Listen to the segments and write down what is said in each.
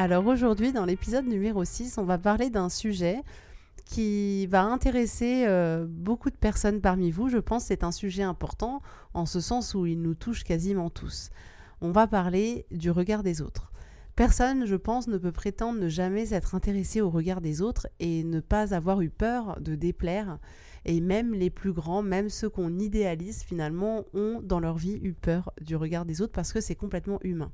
Alors aujourd'hui, dans l'épisode numéro 6, on va parler d'un sujet qui va intéresser euh, beaucoup de personnes parmi vous. Je pense c'est un sujet important en ce sens où il nous touche quasiment tous. On va parler du regard des autres. Personne, je pense, ne peut prétendre ne jamais être intéressé au regard des autres et ne pas avoir eu peur de déplaire. Et même les plus grands, même ceux qu'on idéalise finalement, ont dans leur vie eu peur du regard des autres parce que c'est complètement humain.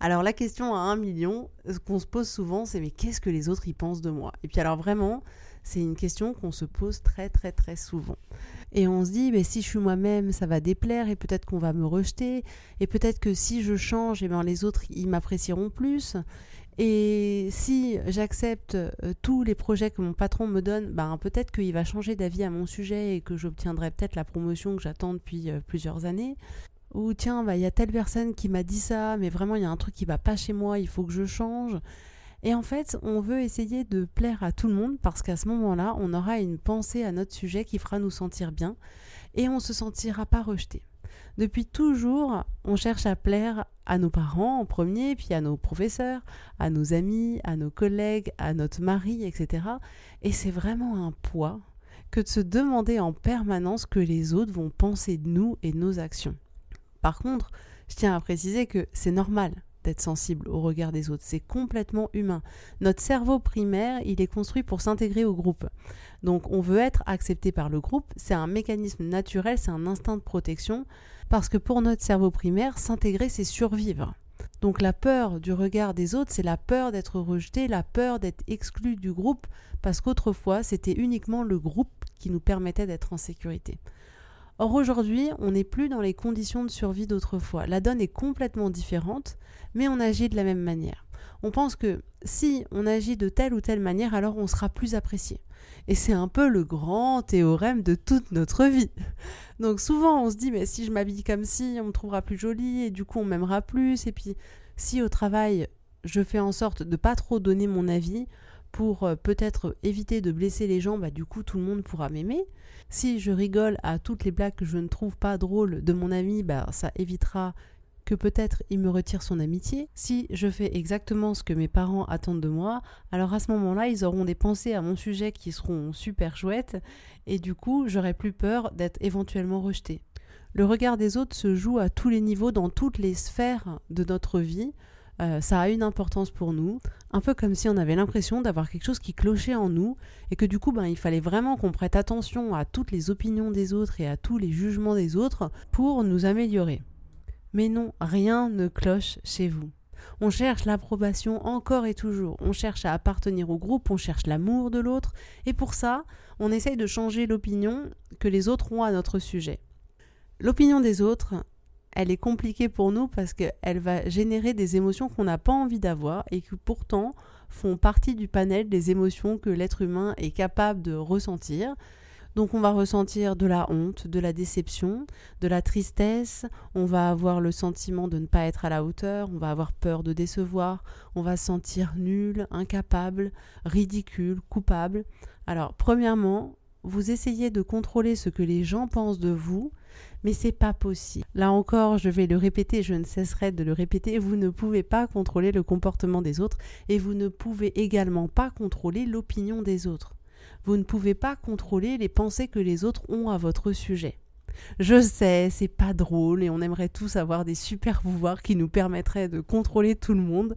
Alors la question à un million, ce qu'on se pose souvent, c'est mais qu'est-ce que les autres y pensent de moi? Et puis alors vraiment, c'est une question qu'on se pose très très très souvent. Et on se dit, mais si je suis moi-même, ça va déplaire et peut-être qu'on va me rejeter. Et peut-être que si je change, eh ben, les autres, ils m'apprécieront plus. Et si j'accepte euh, tous les projets que mon patron me donne, ben, peut-être qu'il va changer d'avis à mon sujet et que j'obtiendrai peut-être la promotion que j'attends depuis euh, plusieurs années ou tiens, bah, il y a telle personne qui m'a dit ça, mais vraiment il y a un truc qui va pas chez moi, il faut que je change. Et en fait, on veut essayer de plaire à tout le monde parce qu'à ce moment-là, on aura une pensée à notre sujet qui fera nous sentir bien et on se sentira pas rejeté. Depuis toujours, on cherche à plaire à nos parents en premier, puis à nos professeurs, à nos amis, à nos collègues, à notre mari, etc. Et c'est vraiment un poids que de se demander en permanence que les autres vont penser de nous et de nos actions. Par contre, je tiens à préciser que c'est normal d'être sensible au regard des autres. C'est complètement humain. Notre cerveau primaire, il est construit pour s'intégrer au groupe. Donc on veut être accepté par le groupe. C'est un mécanisme naturel, c'est un instinct de protection. Parce que pour notre cerveau primaire, s'intégrer, c'est survivre. Donc la peur du regard des autres, c'est la peur d'être rejeté, la peur d'être exclu du groupe, parce qu'autrefois, c'était uniquement le groupe qui nous permettait d'être en sécurité. Or aujourd'hui, on n'est plus dans les conditions de survie d'autrefois. La donne est complètement différente, mais on agit de la même manière. On pense que si on agit de telle ou telle manière, alors on sera plus apprécié. Et c'est un peu le grand théorème de toute notre vie. Donc souvent on se dit mais si je m'habille comme si, on me trouvera plus jolie et du coup on m'aimera plus et puis si au travail je fais en sorte de pas trop donner mon avis, pour euh, peut-être éviter de blesser les gens, bah, du coup tout le monde pourra m'aimer. Si je rigole à toutes les blagues que je ne trouve pas drôles de mon ami, bah, ça évitera que peut-être il me retire son amitié. Si je fais exactement ce que mes parents attendent de moi, alors à ce moment-là, ils auront des pensées à mon sujet qui seront super chouettes et du coup, j'aurai plus peur d'être éventuellement rejeté. Le regard des autres se joue à tous les niveaux, dans toutes les sphères de notre vie. Euh, ça a une importance pour nous, un peu comme si on avait l'impression d'avoir quelque chose qui clochait en nous et que du coup ben, il fallait vraiment qu'on prête attention à toutes les opinions des autres et à tous les jugements des autres pour nous améliorer. Mais non, rien ne cloche chez vous. On cherche l'approbation encore et toujours, on cherche à appartenir au groupe, on cherche l'amour de l'autre, et pour ça, on essaye de changer l'opinion que les autres ont à notre sujet. L'opinion des autres, elle est compliquée pour nous parce qu'elle va générer des émotions qu'on n'a pas envie d'avoir et qui pourtant font partie du panel des émotions que l'être humain est capable de ressentir. Donc on va ressentir de la honte, de la déception, de la tristesse, on va avoir le sentiment de ne pas être à la hauteur, on va avoir peur de décevoir, on va se sentir nul, incapable, ridicule, coupable. Alors premièrement, vous essayez de contrôler ce que les gens pensent de vous, mais c'est pas possible. Là encore, je vais le répéter, je ne cesserai de le répéter, vous ne pouvez pas contrôler le comportement des autres et vous ne pouvez également pas contrôler l'opinion des autres. Vous ne pouvez pas contrôler les pensées que les autres ont à votre sujet. Je sais, c'est pas drôle et on aimerait tous avoir des super pouvoirs qui nous permettraient de contrôler tout le monde.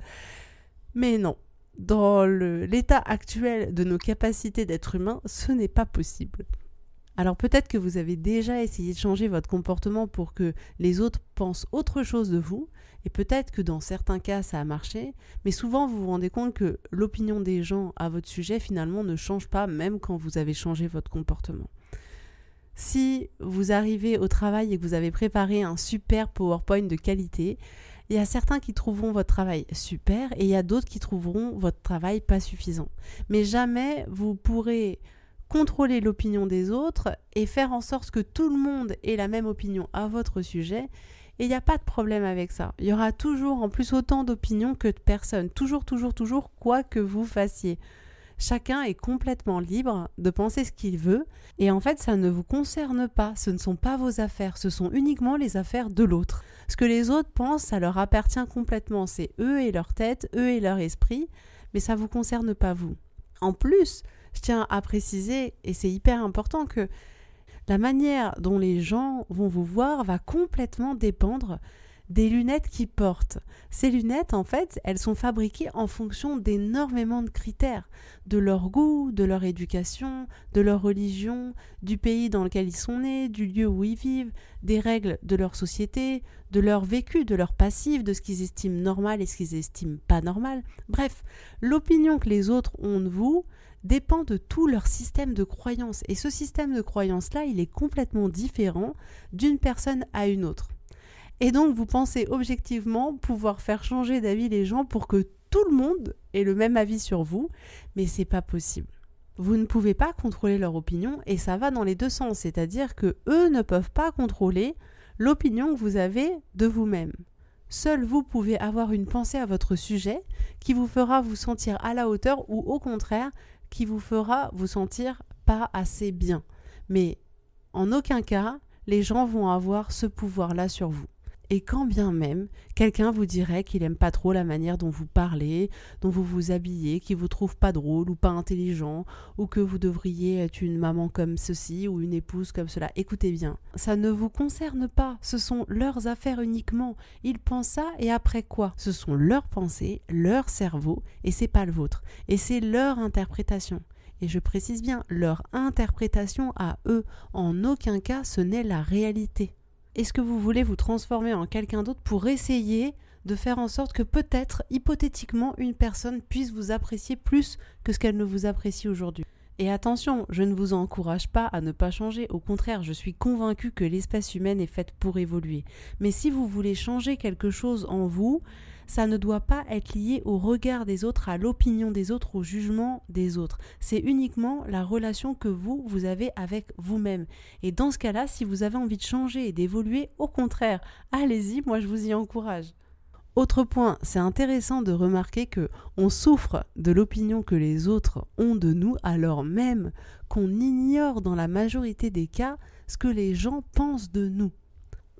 Mais non, dans l'état actuel de nos capacités d'être humain, ce n'est pas possible. Alors peut-être que vous avez déjà essayé de changer votre comportement pour que les autres pensent autre chose de vous, et peut-être que dans certains cas ça a marché, mais souvent vous vous rendez compte que l'opinion des gens à votre sujet finalement ne change pas même quand vous avez changé votre comportement. Si vous arrivez au travail et que vous avez préparé un super PowerPoint de qualité, il y a certains qui trouveront votre travail super et il y a d'autres qui trouveront votre travail pas suffisant. Mais jamais vous pourrez contrôler l'opinion des autres et faire en sorte que tout le monde ait la même opinion à votre sujet. Et il n'y a pas de problème avec ça. Il y aura toujours en plus autant d'opinions que de personnes. Toujours, toujours, toujours, quoi que vous fassiez. Chacun est complètement libre de penser ce qu'il veut. Et en fait, ça ne vous concerne pas. Ce ne sont pas vos affaires. Ce sont uniquement les affaires de l'autre. Ce que les autres pensent, ça leur appartient complètement. C'est eux et leur tête, eux et leur esprit. Mais ça ne vous concerne pas vous. En plus, je tiens à préciser, et c'est hyper important, que la manière dont les gens vont vous voir va complètement dépendre des lunettes qu'ils portent. Ces lunettes, en fait, elles sont fabriquées en fonction d'énormément de critères, de leur goût, de leur éducation, de leur religion, du pays dans lequel ils sont nés, du lieu où ils vivent, des règles de leur société, de leur vécu, de leur passif, de ce qu'ils estiment normal et ce qu'ils estiment pas normal. Bref, l'opinion que les autres ont de vous dépend de tout leur système de croyance. Et ce système de croyance-là, il est complètement différent d'une personne à une autre. Et donc, vous pensez objectivement pouvoir faire changer d'avis les gens pour que tout le monde ait le même avis sur vous, mais c'est pas possible. Vous ne pouvez pas contrôler leur opinion et ça va dans les deux sens, c'est-à-dire que eux ne peuvent pas contrôler l'opinion que vous avez de vous-même. Seul vous pouvez avoir une pensée à votre sujet qui vous fera vous sentir à la hauteur ou au contraire qui vous fera vous sentir pas assez bien. Mais en aucun cas, les gens vont avoir ce pouvoir-là sur vous. Et quand bien même quelqu'un vous dirait qu'il aime pas trop la manière dont vous parlez, dont vous vous habillez, qu'il vous trouve pas drôle ou pas intelligent, ou que vous devriez être une maman comme ceci ou une épouse comme cela, écoutez bien, ça ne vous concerne pas, ce sont leurs affaires uniquement. Ils pensent ça et après quoi? Ce sont leurs pensées, leur cerveau et c'est pas le vôtre. Et c'est leur interprétation. Et je précise bien, leur interprétation à eux, en aucun cas ce n'est la réalité. Est-ce que vous voulez vous transformer en quelqu'un d'autre pour essayer de faire en sorte que peut-être, hypothétiquement, une personne puisse vous apprécier plus que ce qu'elle ne vous apprécie aujourd'hui? Et attention, je ne vous encourage pas à ne pas changer, au contraire, je suis convaincue que l'espèce humaine est faite pour évoluer. Mais si vous voulez changer quelque chose en vous, ça ne doit pas être lié au regard des autres, à l'opinion des autres, au jugement des autres. C'est uniquement la relation que vous, vous avez avec vous-même. Et dans ce cas-là, si vous avez envie de changer et d'évoluer, au contraire, allez-y, moi je vous y encourage. Autre point, c'est intéressant de remarquer que on souffre de l'opinion que les autres ont de nous alors même qu'on ignore dans la majorité des cas ce que les gens pensent de nous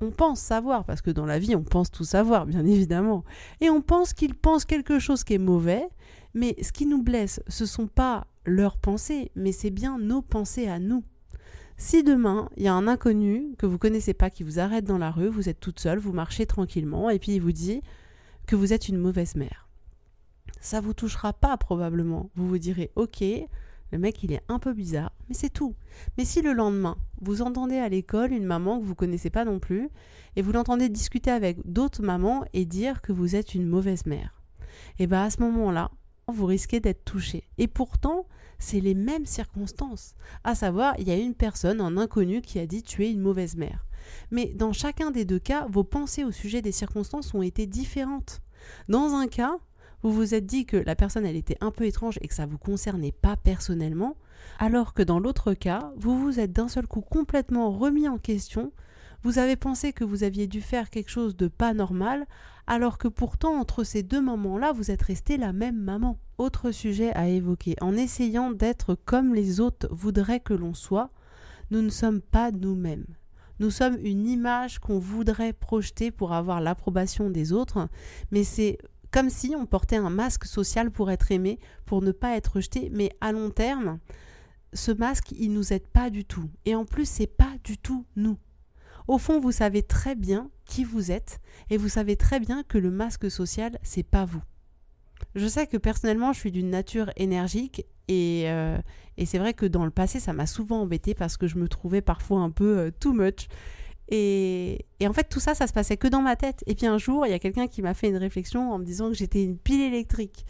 on pense savoir, parce que dans la vie, on pense tout savoir, bien évidemment. Et on pense qu'ils pensent quelque chose qui est mauvais, mais ce qui nous blesse, ce ne sont pas leurs pensées, mais c'est bien nos pensées à nous. Si demain, il y a un inconnu que vous connaissez pas qui vous arrête dans la rue, vous êtes toute seule, vous marchez tranquillement, et puis il vous dit que vous êtes une mauvaise mère. Ça vous touchera pas probablement. Vous vous direz OK, le mec, il est un peu bizarre, mais c'est tout. Mais si le lendemain, vous entendez à l'école une maman que vous connaissez pas non plus, et vous l'entendez discuter avec d'autres mamans et dire que vous êtes une mauvaise mère, et eh bien à ce moment-là, vous risquez d'être touché. Et pourtant, c'est les mêmes circonstances. À savoir, il y a une personne, un inconnu, qui a dit tu es une mauvaise mère. Mais dans chacun des deux cas, vos pensées au sujet des circonstances ont été différentes. Dans un cas, vous vous êtes dit que la personne elle était un peu étrange et que ça vous concernait pas personnellement, alors que dans l'autre cas, vous vous êtes d'un seul coup complètement remis en question, vous avez pensé que vous aviez dû faire quelque chose de pas normal, alors que pourtant entre ces deux moments-là, vous êtes resté la même maman. Autre sujet à évoquer, en essayant d'être comme les autres voudraient que l'on soit, nous ne sommes pas nous-mêmes. Nous sommes une image qu'on voudrait projeter pour avoir l'approbation des autres, mais c'est comme si on portait un masque social pour être aimé, pour ne pas être rejeté, mais à long terme, ce masque, il nous aide pas du tout. Et en plus, c'est pas du tout nous. Au fond, vous savez très bien qui vous êtes et vous savez très bien que le masque social, c'est pas vous. Je sais que personnellement, je suis d'une nature énergique et, euh, et c'est vrai que dans le passé, ça m'a souvent embêté parce que je me trouvais parfois un peu euh, too much. Et, en fait, tout ça, ça se passait que dans ma tête. Et puis un jour, il y a quelqu'un qui m'a fait une réflexion en me disant que j'étais une pile électrique.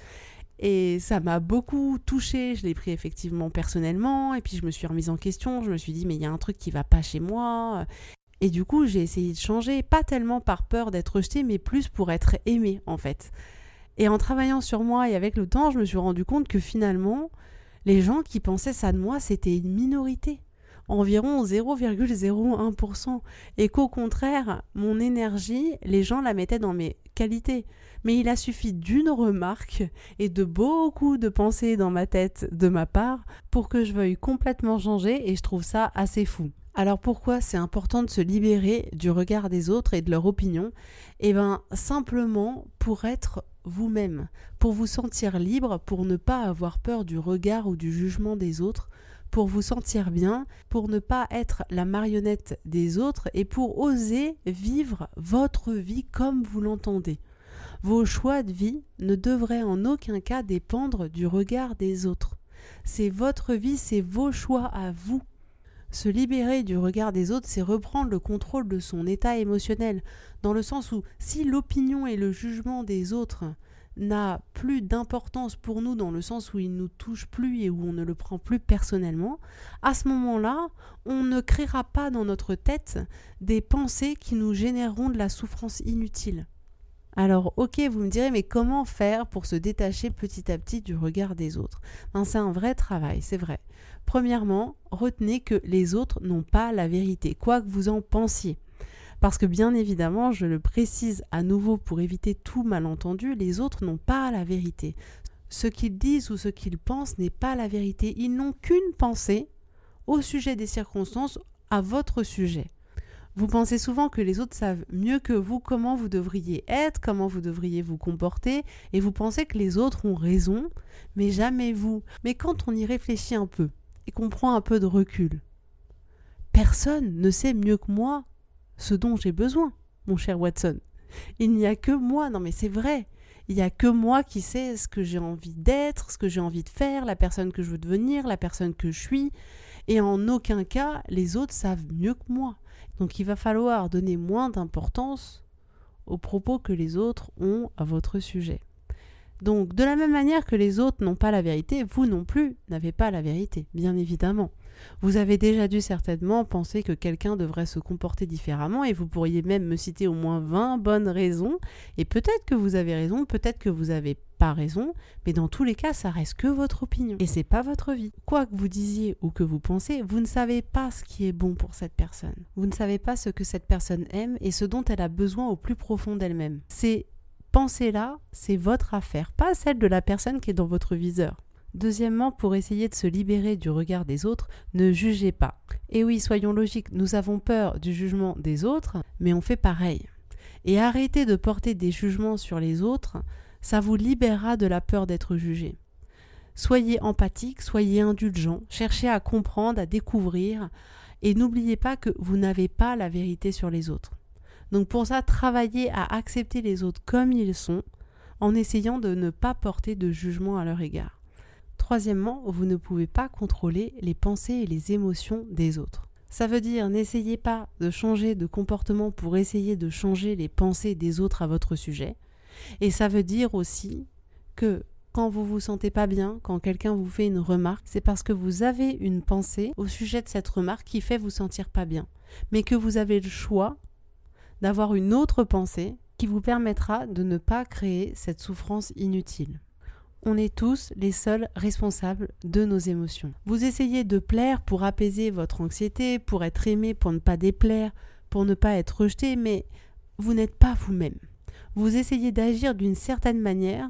Et ça m'a beaucoup touchée. Je l'ai pris effectivement personnellement. Et puis je me suis remise en question. Je me suis dit, mais il y a un truc qui va pas chez moi. Et du coup, j'ai essayé de changer, pas tellement par peur d'être rejetée, mais plus pour être aimée, en fait. Et en travaillant sur moi et avec le temps, je me suis rendu compte que finalement, les gens qui pensaient ça de moi, c'était une minorité, environ 0,01%, et qu'au contraire, mon énergie, les gens la mettaient dans mes qualités. Mais il a suffi d'une remarque et de beaucoup de pensées dans ma tête de ma part pour que je veuille complètement changer et je trouve ça assez fou. Alors pourquoi c'est important de se libérer du regard des autres et de leur opinion? Eh bien simplement pour être vous-même, pour vous sentir libre, pour ne pas avoir peur du regard ou du jugement des autres, pour vous sentir bien, pour ne pas être la marionnette des autres et pour oser vivre votre vie comme vous l'entendez. Vos choix de vie ne devraient en aucun cas dépendre du regard des autres. C'est votre vie, c'est vos choix à vous. Se libérer du regard des autres, c'est reprendre le contrôle de son état émotionnel, dans le sens où si l'opinion et le jugement des autres n'a plus d'importance pour nous dans le sens où il nous touche plus et où on ne le prend plus personnellement, à ce moment-là, on ne créera pas dans notre tête des pensées qui nous généreront de la souffrance inutile. Alors ok, vous me direz, mais comment faire pour se détacher petit à petit du regard des autres? Ben, C'est un vrai travail, c'est vrai. Premièrement, retenez que les autres n'ont pas la vérité, quoi que vous en pensiez. Parce que bien évidemment, je le précise à nouveau pour éviter tout malentendu, les autres n'ont pas la vérité. Ce qu'ils disent ou ce qu'ils pensent n'est pas la vérité. Ils n'ont qu'une pensée au sujet des circonstances à votre sujet. Vous pensez souvent que les autres savent mieux que vous comment vous devriez être, comment vous devriez vous comporter, et vous pensez que les autres ont raison, mais jamais vous. Mais quand on y réfléchit un peu, et qu'on prend un peu de recul. Personne ne sait mieux que moi ce dont j'ai besoin, mon cher Watson. Il n'y a que moi, non mais c'est vrai. Il n'y a que moi qui sais ce que j'ai envie d'être, ce que j'ai envie de faire, la personne que je veux devenir, la personne que je suis. Et en aucun cas, les autres savent mieux que moi. Donc il va falloir donner moins d'importance aux propos que les autres ont à votre sujet. Donc, de la même manière que les autres n'ont pas la vérité, vous non plus n'avez pas la vérité, bien évidemment. Vous avez déjà dû certainement penser que quelqu'un devrait se comporter différemment et vous pourriez même me citer au moins 20 bonnes raisons. Et peut-être que vous avez raison, peut-être que vous n'avez pas raison, mais dans tous les cas, ça reste que votre opinion et c'est pas votre vie. Quoi que vous disiez ou que vous pensez, vous ne savez pas ce qui est bon pour cette personne. Vous ne savez pas ce que cette personne aime et ce dont elle a besoin au plus profond d'elle-même. C'est pensée-là, c'est votre affaire, pas celle de la personne qui est dans votre viseur. Deuxièmement, pour essayer de se libérer du regard des autres, ne jugez pas. Et oui, soyons logiques, nous avons peur du jugement des autres, mais on fait pareil. Et arrêtez de porter des jugements sur les autres, ça vous libérera de la peur d'être jugé. Soyez empathique, soyez indulgent, cherchez à comprendre, à découvrir, et n'oubliez pas que vous n'avez pas la vérité sur les autres. Donc pour ça, travaillez à accepter les autres comme ils sont, en essayant de ne pas porter de jugement à leur égard. Troisièmement, vous ne pouvez pas contrôler les pensées et les émotions des autres. Ça veut dire n'essayez pas de changer de comportement pour essayer de changer les pensées des autres à votre sujet. Et ça veut dire aussi que quand vous vous sentez pas bien, quand quelqu'un vous fait une remarque, c'est parce que vous avez une pensée au sujet de cette remarque qui fait vous sentir pas bien, mais que vous avez le choix d'avoir une autre pensée qui vous permettra de ne pas créer cette souffrance inutile. On est tous les seuls responsables de nos émotions. Vous essayez de plaire pour apaiser votre anxiété, pour être aimé, pour ne pas déplaire, pour ne pas être rejeté, mais vous n'êtes pas vous-même. Vous essayez d'agir d'une certaine manière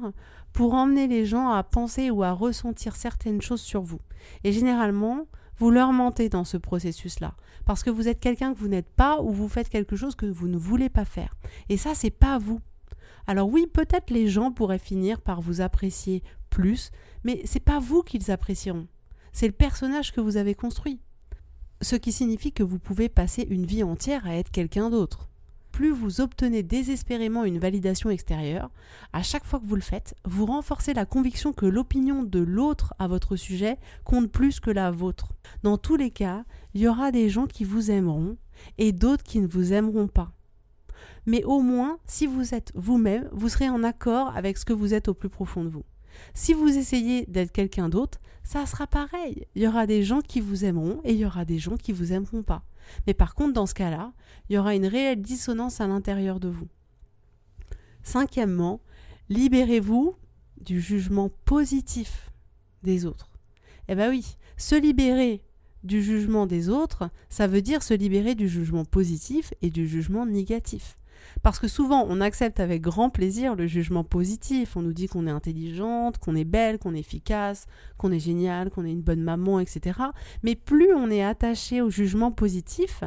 pour emmener les gens à penser ou à ressentir certaines choses sur vous. Et généralement, vous leur mentez dans ce processus-là. Parce que vous êtes quelqu'un que vous n'êtes pas ou vous faites quelque chose que vous ne voulez pas faire. Et ça, c'est pas vous. Alors oui, peut-être les gens pourraient finir par vous apprécier plus, mais c'est pas vous qu'ils apprécieront. C'est le personnage que vous avez construit. ce qui signifie que vous pouvez passer une vie entière à être quelqu'un d'autre. Plus vous obtenez désespérément une validation extérieure, à chaque fois que vous le faites, vous renforcez la conviction que l'opinion de l'autre à votre sujet compte plus que la vôtre. Dans tous les cas, il y aura des gens qui vous aimeront et d'autres qui ne vous aimeront pas. Mais au moins, si vous êtes vous-même, vous serez en accord avec ce que vous êtes au plus profond de vous. Si vous essayez d'être quelqu'un d'autre, ça sera pareil. Il y aura des gens qui vous aimeront et il y aura des gens qui vous aimeront pas. Mais par contre, dans ce cas-là, il y aura une réelle dissonance à l'intérieur de vous. Cinquièmement, libérez-vous du jugement positif des autres. Eh bien oui, se libérer du jugement des autres, ça veut dire se libérer du jugement positif et du jugement négatif. Parce que souvent, on accepte avec grand plaisir le jugement positif. On nous dit qu'on est intelligente, qu'on est belle, qu'on est efficace, qu'on est géniale, qu'on est une bonne maman, etc. Mais plus on est attaché au jugement positif,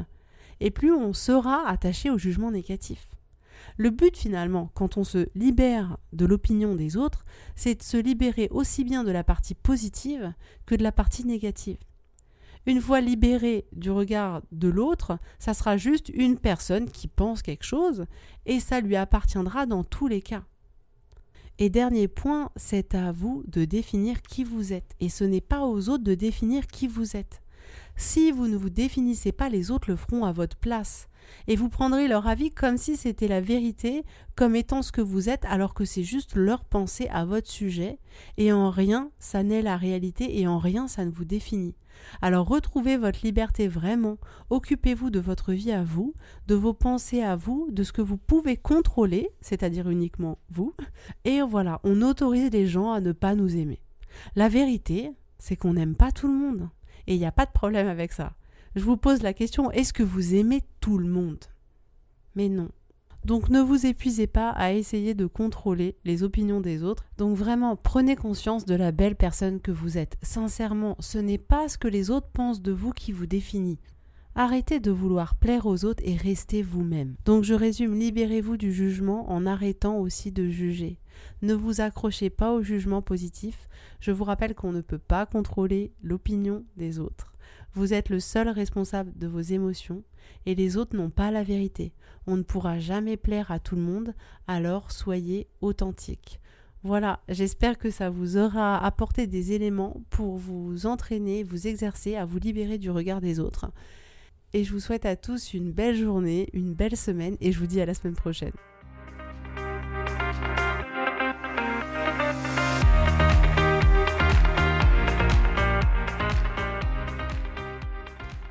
et plus on sera attaché au jugement négatif. Le but finalement, quand on se libère de l'opinion des autres, c'est de se libérer aussi bien de la partie positive que de la partie négative. Une fois libéré du regard de l'autre, ça sera juste une personne qui pense quelque chose et ça lui appartiendra dans tous les cas. Et dernier point, c'est à vous de définir qui vous êtes et ce n'est pas aux autres de définir qui vous êtes. Si vous ne vous définissez pas, les autres le feront à votre place. Et vous prendrez leur avis comme si c'était la vérité, comme étant ce que vous êtes, alors que c'est juste leur pensée à votre sujet, et en rien ça n'est la réalité, et en rien ça ne vous définit. Alors retrouvez votre liberté vraiment, occupez-vous de votre vie à vous, de vos pensées à vous, de ce que vous pouvez contrôler, c'est-à-dire uniquement vous, et voilà, on autorise les gens à ne pas nous aimer. La vérité, c'est qu'on n'aime pas tout le monde, et il n'y a pas de problème avec ça. Je vous pose la question, est-ce que vous aimez tout le monde? Mais non. Donc ne vous épuisez pas à essayer de contrôler les opinions des autres. Donc vraiment, prenez conscience de la belle personne que vous êtes. Sincèrement, ce n'est pas ce que les autres pensent de vous qui vous définit. Arrêtez de vouloir plaire aux autres et restez vous-même. Donc je résume, libérez-vous du jugement en arrêtant aussi de juger. Ne vous accrochez pas au jugement positif. Je vous rappelle qu'on ne peut pas contrôler l'opinion des autres. Vous êtes le seul responsable de vos émotions et les autres n'ont pas la vérité. On ne pourra jamais plaire à tout le monde, alors soyez authentique. Voilà, j'espère que ça vous aura apporté des éléments pour vous entraîner, vous exercer à vous libérer du regard des autres. Et je vous souhaite à tous une belle journée, une belle semaine et je vous dis à la semaine prochaine.